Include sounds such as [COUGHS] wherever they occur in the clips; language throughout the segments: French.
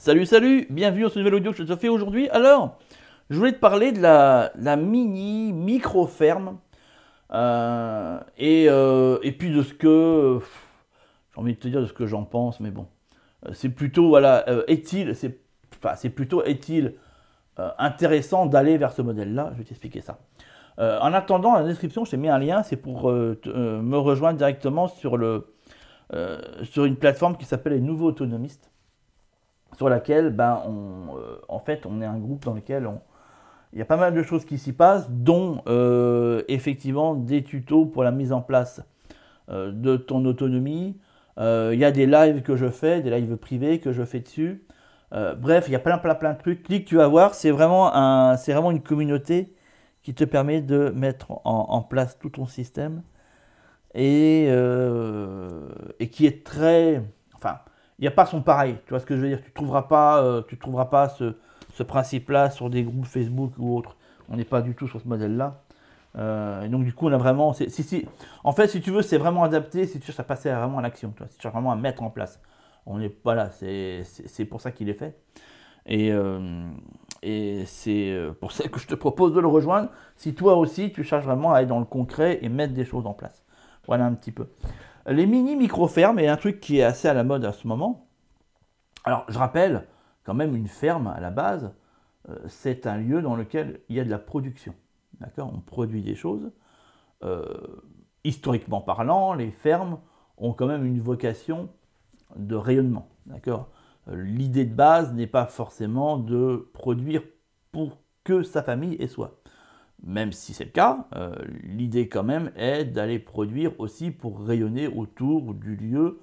Salut, salut, bienvenue dans ce nouvel audio que je te fais aujourd'hui. Alors, je voulais te parler de la, mini micro-ferme euh, euh, et, puis de ce que, j'ai envie de te dire de ce que j'en pense, mais bon, euh, c'est plutôt, voilà, est-il, c'est enfin, plutôt, est-il intéressant d'aller vers ce modèle-là? Je vais t'expliquer ça. en attendant, dans la description, je t'ai mis un lien, c'est pour me rejoindre directement sur une plateforme qui s'appelle les Nouveaux Autonomistes sur laquelle, ben, on, euh, en fait, on est un groupe dans lequel on, il y a pas mal de choses qui s'y passent, dont euh, effectivement des tutos pour la mise en place euh, de ton autonomie. il y a des lives que je fais, des lives privés que je fais dessus. bref, il y a plein, plein, plein de trucs. Clique, tu vas voir, c'est vraiment, un, c'est vraiment une communauté qui te permet de mettre en, en place tout ton système et, et qui est très. Enfin, il n'y a pas son pareil. Tu vois ce que je veux dire? Tu ne trouveras pas, euh, tu trouveras pas ce, principe-là sur des groupes Facebook ou autres. On n'est pas du tout sur ce modèle-là. Euh, et donc du coup, on a vraiment... Si, si, en fait, si tu veux, c'est vraiment adapté si tu cherches à passer vraiment à l'action. Si tu cherches vraiment à mettre en place. On est voilà, c'est pour ça qu'il est fait. Et, euh, et c'est pour ça que je te propose de le rejoindre. Si toi aussi, tu cherches vraiment à aller dans le concret et mettre des choses en place. Voilà un petit peu. Les mini micro-fermes est un truc qui est assez à la mode à ce moment. Alors, je rappelle, quand même, une ferme à la base, euh, c'est un lieu dans lequel il y a de la production. D'accord? On produit des choses. Euh, historiquement parlant, les fermes ont quand même une vocation de rayonnement. D'accord? Euh, L'idée de base n'est pas forcément de produire pour que sa famille et soi même si c'est le cas, euh, l'idée quand même est d'aller produire aussi pour rayonner autour du lieu,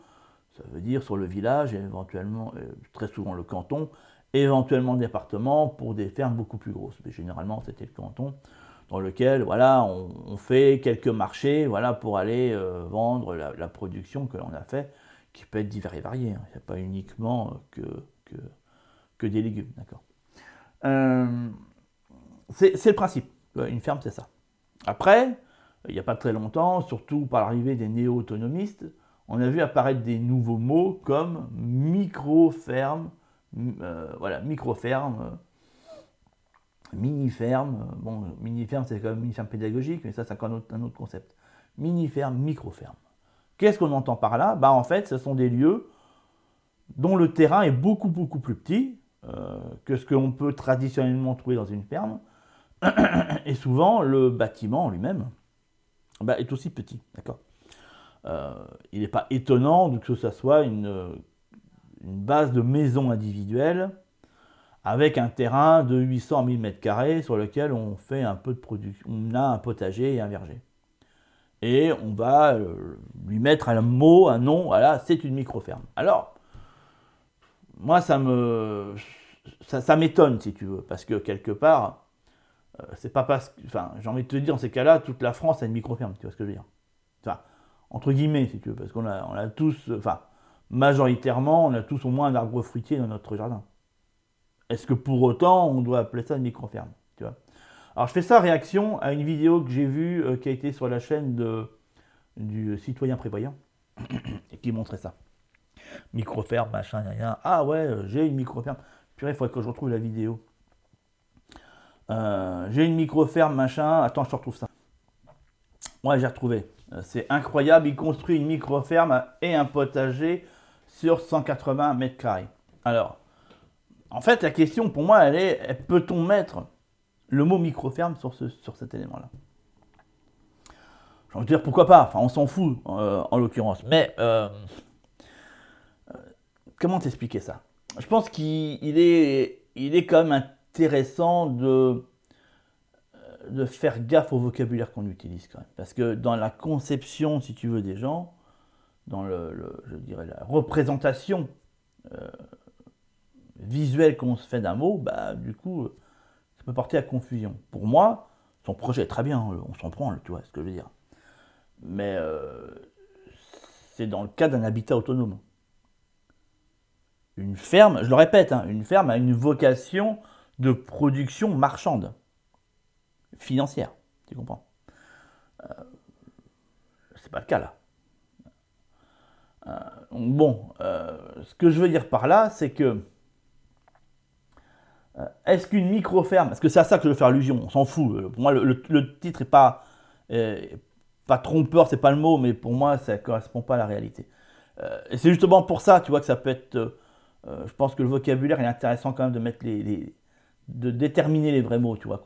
ça veut dire sur le village et éventuellement, euh, très souvent le canton, éventuellement le département pour des fermes beaucoup plus grosses. Mais généralement c'était le canton dans lequel voilà, on, fait quelques marchés voilà, pour aller euh, vendre la, production que l'on a fait, qui peut être divers et varié. Hein. Il n'y a pas uniquement que, que, que des légumes. D'accord c'est le principe. Une ferme, c'est ça. Après, il n'y a pas très longtemps, surtout par l'arrivée des néo-autonomistes, on a vu apparaître des nouveaux mots comme micro-ferme, euh, voilà, micro-ferme, euh, mini-ferme. Bon, mini-ferme, c'est quand même mini-ferme pédagogique, mais ça, c'est encore un autre, concept. Mini-ferme, micro-ferme. Qu'est-ce qu'on entend par là? Bah, En fait, ce sont des lieux dont le terrain est beaucoup, beaucoup plus petit euh, que ce qu'on peut traditionnellement trouver dans une ferme. Et souvent, le bâtiment lui-même bah, est aussi petit. D'accord? Euh, Il n'est pas étonnant que ce soit une, base de maison individuelle avec un terrain de 800 000 m2 sur lequel on fait un peu de production. On a un potager et un verger. Et on va euh, lui mettre un mot, un nom, voilà, c'est une micro-ferme. Alors, moi, ça me. ça m'étonne, si tu veux, parce que quelque part, euh, c'est pas parce que. Enfin, j'ai envie de te dire, dans ces cas-là, toute la France a une micro-ferme, tu vois ce que je veux dire Enfin, entre guillemets, si tu veux, parce qu'on a, tous. Enfin, majoritairement, on a tous au moins un arbre fruitier dans notre jardin. Est-ce que pour autant, on doit appeler ça une micro-ferme tu vois? Alors, je fais ça réaction à une vidéo que j'ai vue euh, qui a été sur la chaîne de, du citoyen prévoyant [COUGHS] et qui montrait ça. Micro-ferme, machin, rien. Ah ouais, euh, j'ai une micro-ferme. Purée, il faudrait que je retrouve la vidéo. Euh, j'ai une micro-ferme, machin. Attends, je te retrouve ça. Ouais, j'ai retrouvé. Euh, c'est incroyable. Il construit une micro-ferme et un potager sur 180 mètres carrés. Alors, en fait, la question pour moi, elle est peut-on mettre le mot micro-ferme sur, ce, sur cet élément-là? J'ai envie de dire pourquoi pas? Enfin, on s'en fout euh, en l'occurrence. Mais comment t'expliquer ça? Je pense qu'il est, il est quand même intéressant de, de faire gaffe au vocabulaire qu'on utilise quand même. Parce que dans la conception, si tu veux, des gens, dans le, je dirais la représentation euh, visuelle qu'on se fait d'un mot, bah du coup, ça peut porter à confusion. Pour moi, son projet est très bien, on s'en prend, tu vois ce que je veux dire. Mais euh, c'est dans le cas d'un habitat autonome. Une ferme, je le répète, hein, une ferme a une vocation de production marchande, financière, tu comprends? Euh, C'est pas le cas là. Euh, bon, euh, ce que je veux dire par là, c'est que Est-ce qu'une micro-ferme, parce que c'est à ça que je veux faire allusion, on s'en fout. Pour moi, le, titre est pas, pas trompeur, c'est pas le mot, mais pour moi, ça ne correspond pas à la réalité. et c'est justement pour ça, tu vois, que ça peut être. je pense que le vocabulaire est intéressant quand même de mettre les, de déterminer les vrais mots, tu vois,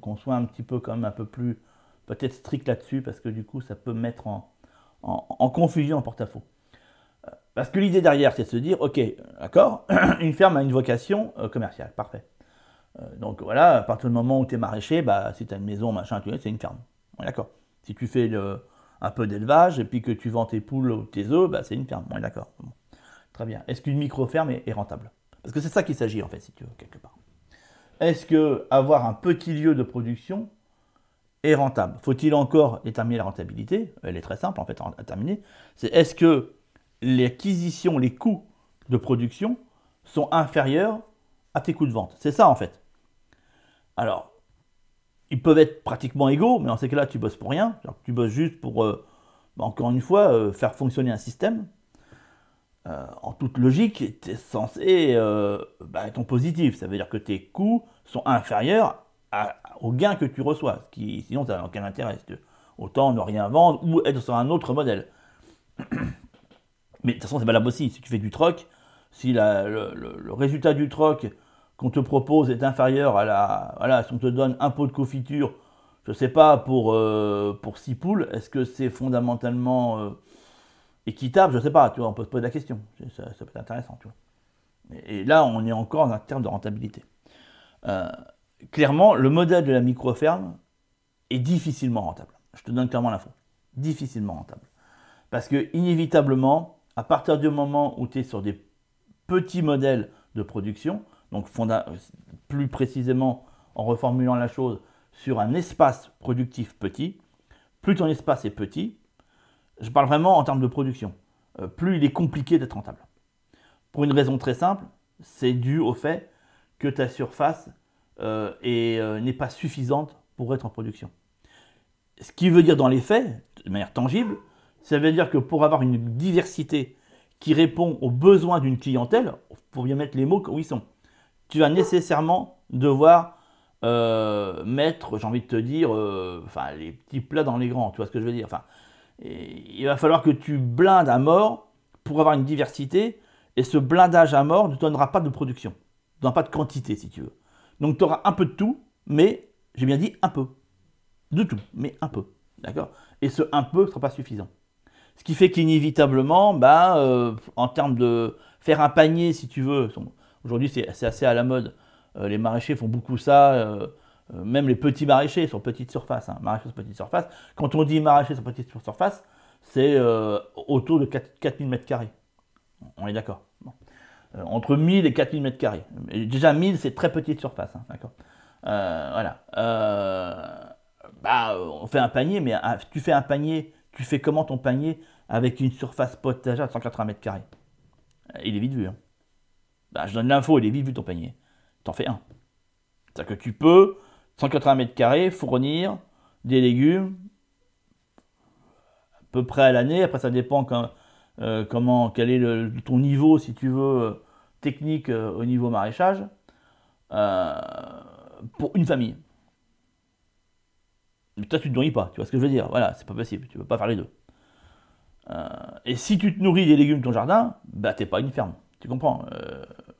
qu'on soit un petit peu même un peu plus peut-être strict là-dessus, parce que du coup, ça peut mettre en, confusion en porte-à-faux. Euh, parce que l'idée derrière, c'est de se dire, ok, d'accord, [CLEARS THROAT] une ferme a une vocation euh, commerciale, parfait. Euh, donc voilà, à partir du moment où tu es maraîcher, bah, si tu as une maison, machin, tu c'est une ferme. d'accord. Si tu fais un peu d'élevage et puis que tu vends tes poules ou tes œufs, bah, c'est une ferme. On d'accord. Très bien. Est-ce qu'une micro-ferme est rentable? Parce que c'est ça qu'il s'agit en fait, si tu veux, quelque part. Est-ce que avoir un petit lieu de production est rentable? Faut-il encore déterminer la rentabilité? Elle est très simple en fait à terminer. C'est est-ce que les acquisitions, les coûts de production sont inférieurs à tes coûts de vente? C'est ça en fait. Alors, ils peuvent être pratiquement égaux, mais dans ces cas-là, tu bosses pour rien. tu bosses juste pour, euh, bah, encore une fois, euh, faire fonctionner un système. Euh, en toute logique, tu es censé bah, être positif. Ça veut dire que tes coûts sont inférieurs au gain que tu reçois, ce qui, sinon ça n'a aucun intérêt. Autant ne rien vendre ou être sur un autre modèle. Mais de toute façon, c'est valable aussi. Si tu fais du troc, si le, résultat du troc qu'on te propose est inférieur à la. Voilà, si on te donne un pot de confiture, je ne sais pas, pour, euh, pour 6 poules, est-ce que c'est fondamentalement euh, équitable Je ne sais pas, tu vois, on peut se poser la question. Ça, peut être intéressant, tu vois. Et, là, on est encore en termes de rentabilité. Euh, clairement, le modèle de la micro-ferme est difficilement rentable. Je te donne clairement l'info. Difficilement rentable. Parce que, inévitablement, à partir du moment où tu es sur des petits modèles de production, donc plus précisément en reformulant la chose sur un espace productif petit, plus ton espace est petit, je parle vraiment en termes de production, euh, plus il est compliqué d'être rentable. Pour une raison très simple, c'est dû au fait que ta surface euh, euh, n'est pas suffisante pour être en production. Ce qui veut dire dans les faits, de manière tangible, ça veut dire que pour avoir une diversité qui répond aux besoins d'une clientèle, pour bien mettre les mots où ils sont, tu vas nécessairement devoir mettre, j'ai envie de te dire, enfin, les petits plats dans les grands, tu vois ce que je veux dire. Il va falloir que tu blindes à mort pour avoir une diversité, et ce blindage à mort ne donnera pas de production, ne donnera pas de quantité si tu veux. Donc tu auras un peu de tout, mais j'ai bien dit un peu. De tout, mais un peu. D'accord? Et ce un peu ne sera pas suffisant. Ce qui fait qu'inévitablement, bah, euh, en termes de faire un panier, si tu veux, aujourd'hui c'est assez à la mode, euh, les maraîchers font beaucoup ça, euh, même les petits maraîchers sur petite surface, hein, maraîchers sur petite surface. Quand on dit maraîcher sur petite surface, c'est autour de 4000 m2. On est d'accord euh, entre 1000 et 4000 mètres carrés. Déjà 1000, c'est très petite surface, hein, d'accord euh, Voilà. Euh, bah, on fait un panier, mais tu fais un panier, tu fais comment ton panier avec une surface potagère de 180 mètres carrés? Il est vite vu. Hein. Bah, je donne l'info, il est vite vu ton panier. T'en fais un. C'est-à-dire que tu peux, 180 mètres carrés, fournir des légumes à peu près à l'année. Après, ça dépend quand, comment, quel est ton niveau, si tu veux, technique euh, au niveau maraîchage euh, pour une famille. Mais toi, tu te nourris pas, tu vois ce que je veux dire Voilà, c'est pas possible, tu peux pas faire les deux. Euh, et si tu te nourris des légumes de ton jardin, bah t'es pas une ferme, tu comprends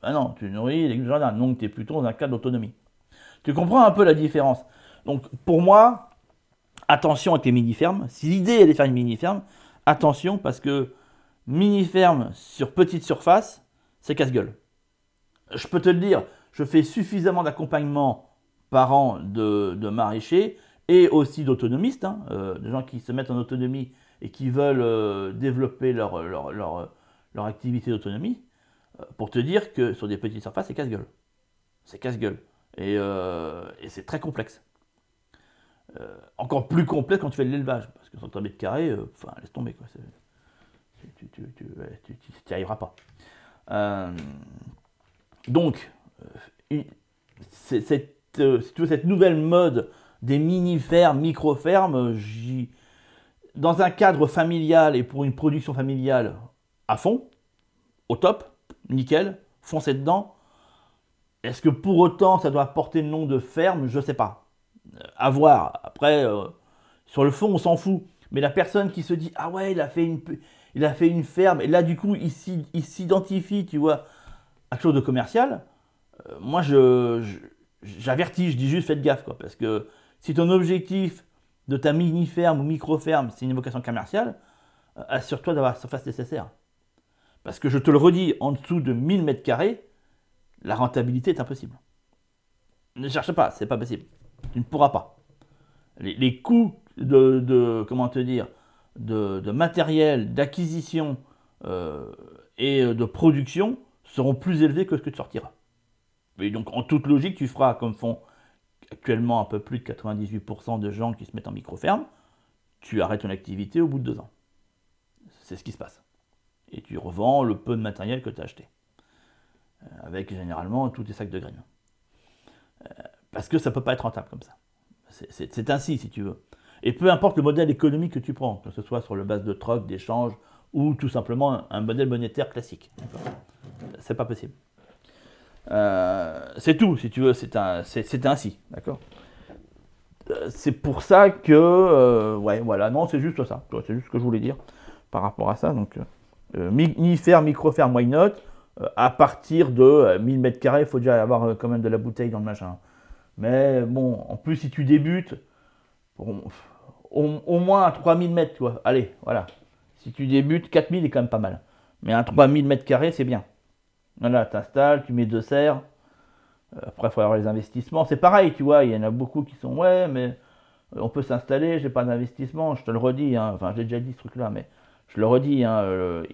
Ah non, tu nourris des légumes de jardin, donc tu es plutôt dans un cadre d'autonomie. Tu comprends un peu la différence Donc pour moi, attention avec les mini-fermes. Si l'idée est de faire une mini-ferme, attention parce que mini-ferme sur petite surface, c'est casse-gueule. Je peux te le dire, je fais suffisamment d'accompagnement par an de, maraîchers et aussi d'autonomistes, hein, euh, de gens qui se mettent en autonomie et qui veulent euh, développer leur, activité d'autonomie, euh, pour te dire que sur des petites surfaces, c'est casse-gueule. C'est casse-gueule. Et, et c'est très complexe. encore plus complexe quand tu fais de l'élevage, parce que sur 3 mètres carrés, enfin, laisse tomber, quoi. Tu n'y arriveras pas. Euh, donc, euh, cette, euh, cette nouvelle mode des mini-fermes, micro-fermes, dans un cadre familial et pour une production familiale à fond, au top, nickel, foncez dedans. Est-ce que pour autant ça doit porter le nom de ferme? Je sais pas. À voir. Après, sur le fond, on s'en fout. Mais la personne qui se dit Ah ouais, il a fait une, il a fait une ferme, et là du coup il s'identifie, tu vois, à quelque chose de commercial, euh, moi je, j'avertis, je dis juste faites gaffe, quoi, parce que si ton objectif de ta mini-ferme ou micro-ferme, c'est une vocation commerciale, euh, assure-toi d'avoir la surface nécessaire. Parce que je te le redis, en dessous de 1000 mètres carrés, la rentabilité est impossible. Ne cherche pas, c'est pas possible. Tu ne pourras pas. Les, coûts de, comment te dire, de, matériel, d'acquisition euh, et de production seront plus élevés que ce que tu sortiras. Et donc, en toute logique, tu feras comme font actuellement un peu plus de 98% de gens qui se mettent en micro-ferme, tu arrêtes ton activité au bout de deux ans. C'est ce qui se passe. Et tu revends le peu de matériel que tu as acheté. Euh, avec généralement tous tes sacs de graines. Euh, parce que ça ne peut pas être rentable comme ça. C'est ainsi, si tu veux. Et peu importe le modèle économique que tu prends, que ce soit sur le base de troc, d'échange, ou tout simplement un modèle monétaire classique. C'est pas possible. Euh, c'est tout, si tu veux, c'est ainsi, d'accord euh, C'est pour ça que, euh, ouais, voilà, non, c'est juste ça, c'est juste ce que je voulais dire par rapport à ça. Donc, ni faire, micro-faire, why not? À partir de 1000 mètres carrés, il faut déjà avoir quand même de la bouteille dans le machin. Mais bon, en plus, si tu débutes, au, moins à 3000 mètres, tu vois. Allez, voilà. Si tu débutes, 4000 est quand même pas mal. Mais un 3000 mètres carrés, c'est bien. Voilà, tu installes, tu mets deux serres. Euh, après, il faut avoir les investissements. C'est pareil, tu vois, il y en a beaucoup qui sont, ouais, mais euh, on peut s'installer, j'ai pas d'investissement. Je te le redis, hein. enfin, j'ai déjà dit ce truc-là, mais je le redis, hein, euh,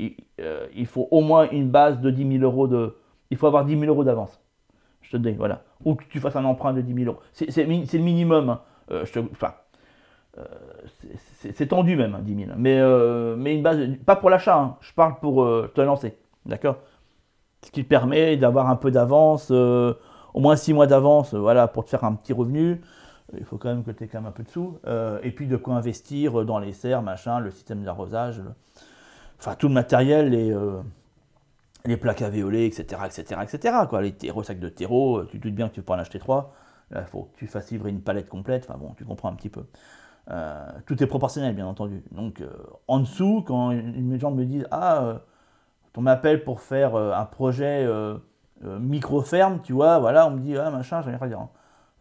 il, faut au moins une base de 10 000 euros de. Il faut avoir 10 000 euros d'avance. Je te dis, voilà. Ou que tu fasses un emprunt de 10 000 euros. C'est le minimum. Hein. euh, c'est tendu même, 10 hein, 000. Mais, euh, mais une base, pas pour l'achat, je parle pour euh, te lancer. D'accord? Ce qui te permet d'avoir un peu d'avance, au moins 6 mois d'avance, voilà, pour te faire un petit revenu. Il faut quand même que tu aies quand même un peu de sous. et puis de quoi investir dans les serres, machin, le système d'arrosage, enfin tout le matériel, les, les plaques à violer, etc. etc., etc. Quoi. Les terreaux, sacs de terreau, tu te doutes bien que tu peux en acheter 3. Il faut que tu fasses livrer une palette complète. Enfin bon, tu comprends un petit peu. Euh, tout est proportionnel, bien entendu. Donc, euh, en dessous, quand les gens me disent Ah, euh, on m'appelle pour faire un projet micro-ferme, tu vois, voilà, on me dit Ah, machin, j'allais dire.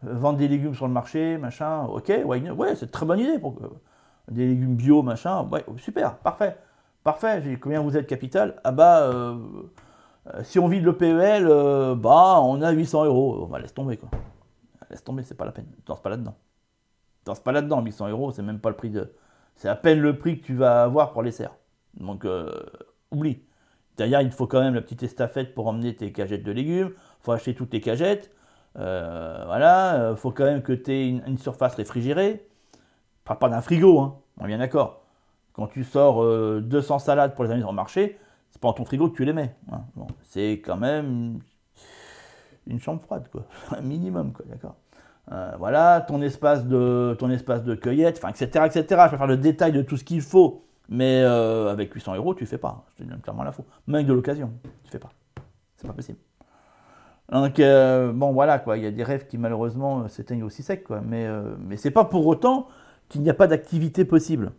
Vendre des légumes sur le marché, machin, ok, ouais, c'est une très bonne idée. Pour, des légumes bio, machin, ouais, super, parfait. Parfait, j'ai combien vous êtes capital? Ah bah, si on vide le PEL, bah, on a 800 euros. Bah, laisse tomber, quoi. Laisse tomber, c'est pas la peine. Ne pas là-dedans danse pas là-dedans, 800 euros, c'est même pas le prix de. C'est à peine le prix que tu vas avoir pour les serres. Donc, euh, oublie. D'ailleurs, il faut quand même la petite estafette pour emmener tes cagettes de légumes. Il faut acheter toutes tes cagettes. Euh, voilà. Il euh, faut quand même que tu aies une, surface réfrigérée. Pas, pas d'un frigo, hein. On est bien d'accord. Quand tu sors 200 salades pour les amener au marché, c'est pas dans ton frigo que tu les mets. Hein. c'est quand même une chambre froide, quoi. [LAUGHS] Un minimum, quoi, d'accord. Euh, voilà, ton espace de, ton espace de cueillette, enfin, etc., etc. Je vais faire le détail de tout ce qu'il faut, mais euh, avec 800 euros, tu fais pas. Je te donne clairement la faux. Même avec de l'occasion, tu fais pas. C'est pas possible. Donc, euh, bon, voilà, quoi. Il y a des rêves qui, malheureusement, s'éteignent aussi sec, quoi. Mais, mais c'est pas pour autant qu'il n'y a pas d'activité possible.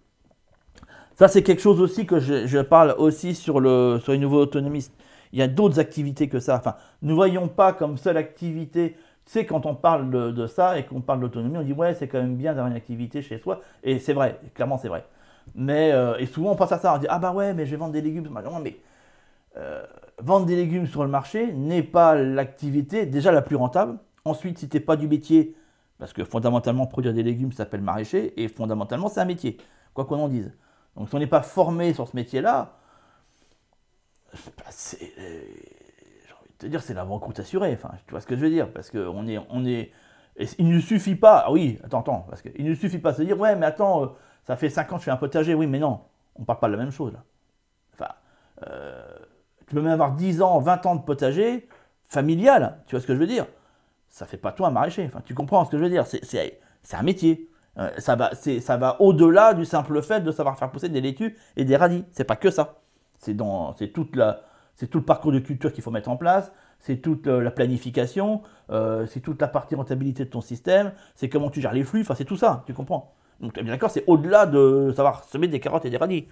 Ça, c'est quelque chose aussi que je, parle aussi sur, le, sur les nouveaux autonomistes. Il y a d'autres activités que ça. Enfin, ne voyons pas comme seule activité tu sais, quand on parle de, ça et qu'on parle d'autonomie, on dit ouais, c'est quand même bien d'avoir une activité chez soi. Et c'est vrai, clairement c'est vrai. Mais euh, et souvent on pense à ça, on dit ah bah ouais, mais je vais vendre des légumes. Mais euh, vendre des légumes sur le marché n'est pas l'activité déjà la plus rentable. Ensuite, si tu n'es pas du métier, parce que fondamentalement produire des légumes s'appelle maraîcher et fondamentalement c'est un métier, quoi qu'on en dise. Donc si on n'est pas formé sur ce métier-là, bah, c'est c'est-à-dire c'est la banqueroute assurée. Enfin, tu vois ce que je veux dire Parce que on est, on est, il ne suffit pas. Ah oui, attends, attends, parce qu'il ne suffit pas de se dire ouais, mais attends, euh, ça fait 5 ans que je fais un potager. Oui, mais non, on parle pas de la même chose là. Enfin, euh, tu peux même avoir 10 ans, 20 ans de potager familial. Tu vois ce que je veux dire? Ça fait pas toi un maraîcher. Enfin, tu comprends ce que je veux dire C'est un métier. Euh, ça va, va au-delà du simple fait de savoir faire pousser des laitues et des radis. C'est pas que ça. C'est tout le parcours de culture qu'il faut mettre en place, c'est toute la planification, c'est toute la partie rentabilité de ton système, c'est comment tu gères les flux, enfin c'est tout ça, tu comprends? Donc bien d'accord, c'est au-delà de savoir semer des carottes et des radis.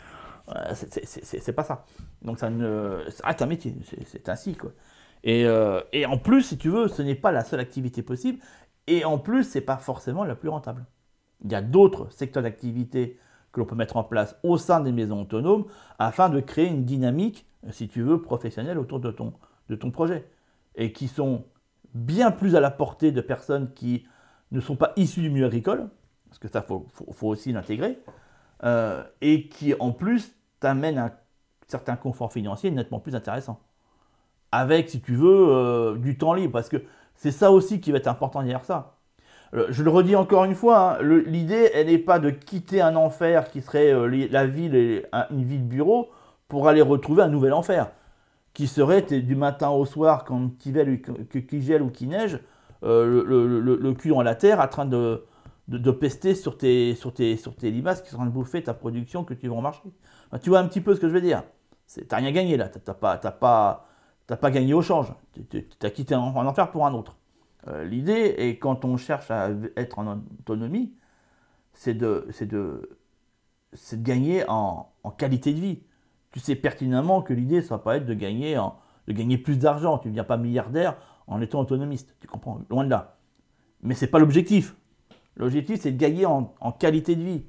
C'est pas ça. Donc ça, ne, ça reste un métier, c'est ainsi quoi. Et, et, en plus, si tu veux, ce n'est pas la seule activité possible. Et en plus, c'est pas forcément la plus rentable. Il y a d'autres secteurs d'activité que l'on peut mettre en place au sein des maisons autonomes afin de créer une dynamique, si tu veux, professionnelle autour de ton, de ton projet. Et qui sont bien plus à la portée de personnes qui ne sont pas issues du milieu agricole, parce que ça, il faut, aussi l'intégrer, euh, et qui en plus t'amènent un certain confort financier nettement plus intéressant. Avec, si tu veux, euh, du temps libre, parce que c'est ça aussi qui va être important derrière ça. Euh, je le redis encore une fois, hein, l'idée, elle n'est pas de quitter un enfer qui serait la ville et une vie de bureau pour aller retrouver un nouvel enfer, qui serait du matin au soir quand il gèle ou qui neige, euh, le, cul dans la terre, en train de, de, pester sur tes, sur, tes, sur tes limaces qui sont en train de bouffer ta production que tu vends au marché. tu vois un petit peu ce que je veux dire. T'as rien gagné là, t'as pas, pas, pas gagné au change. Tu as quitté un enfer pour un autre. Euh, l'idée, et quand on cherche à être en autonomie, c'est de, de, de, gagner en, qualité de vie. Tu sais pertinemment que l'idée, ça va pas être de gagner, de gagner plus d'argent. Tu ne deviens pas milliardaire en étant autonomiste. Tu comprends? Loin de là. Mais ce n'est pas l'objectif. L'objectif, c'est de gagner en, qualité de vie.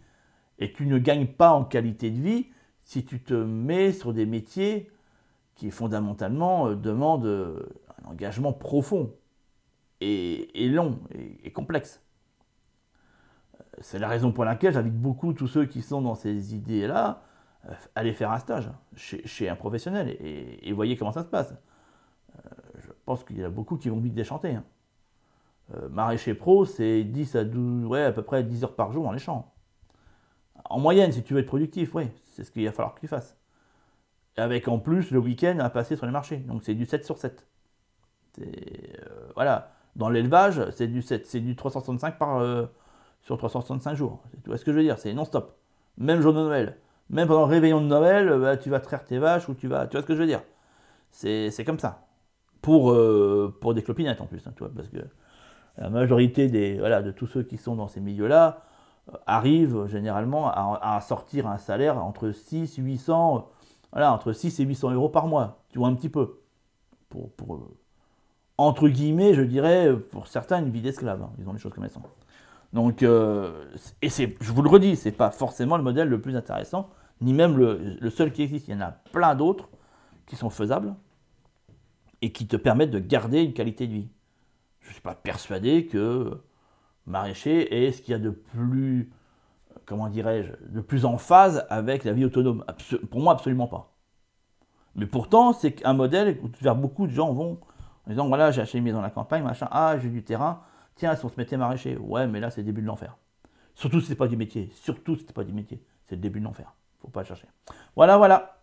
Et tu ne gagnes pas en qualité de vie si tu te mets sur des métiers qui fondamentalement euh, demandent euh, un engagement profond est, long et, complexe. Euh, c'est la raison pour laquelle j'invite beaucoup tous ceux qui sont dans ces idées-là à aller faire un stage chez, un professionnel et, et, voyez comment ça se passe. Je pense qu'il y a beaucoup qui vont vite déchanter. Hein. Maraîcher pro, c'est 10 à 12, ouais, à peu près 10 heures par jour dans les champs. En moyenne, si tu veux être productif, oui, c'est ce qu'il va falloir que tu fasses. Avec en plus le week-end à passer sur les marchés. Donc c'est du 7 sur 7. voilà. Dans l'élevage, c'est du, c'est du 365 par, euh, sur 365 jours. Tu vois ce que je veux dire C'est non-stop. Même jour de Noël. Même pendant le réveillon de Noël, euh, bah, tu vas traire tes vaches ou tu vas. Tu vois ce que je veux dire c'est, comme ça. Pour, euh, pour des clopinettes en plus, hein, tu vois, parce que la majorité des, voilà, de tous ceux qui sont dans ces milieux-là arrivent généralement à, sortir un salaire entre 6 800, voilà, entre 6 et 800 euros par mois. Tu vois un petit peu. Pour, pour, entre guillemets, je dirais, pour certains, une vie d'esclave. Hein. Ils ont les choses comme elles sont. Donc, euh, et c'est, je vous le redis, c'est pas forcément le modèle le plus intéressant, ni même le, seul qui existe. Il y en a plein d'autres qui sont faisables et qui te permettent de garder une qualité de vie. Je ne suis pas persuadé que maraîcher est ce qu'il y a de plus, comment dirais-je, de plus en phase avec la vie autonome. pour moi, absolument pas. Mais pourtant, c'est un modèle vers beaucoup de gens vont en disant voilà, j'ai acheté une maison dans la campagne, machin, ah, j'ai du terrain, tiens, si on se mettait maraîcher, ouais, mais là, c'est le début de l'enfer. Surtout si c'est pas du métier, surtout si c'est pas du métier, c'est le début de l'enfer. Faut pas chercher. Voilà, voilà.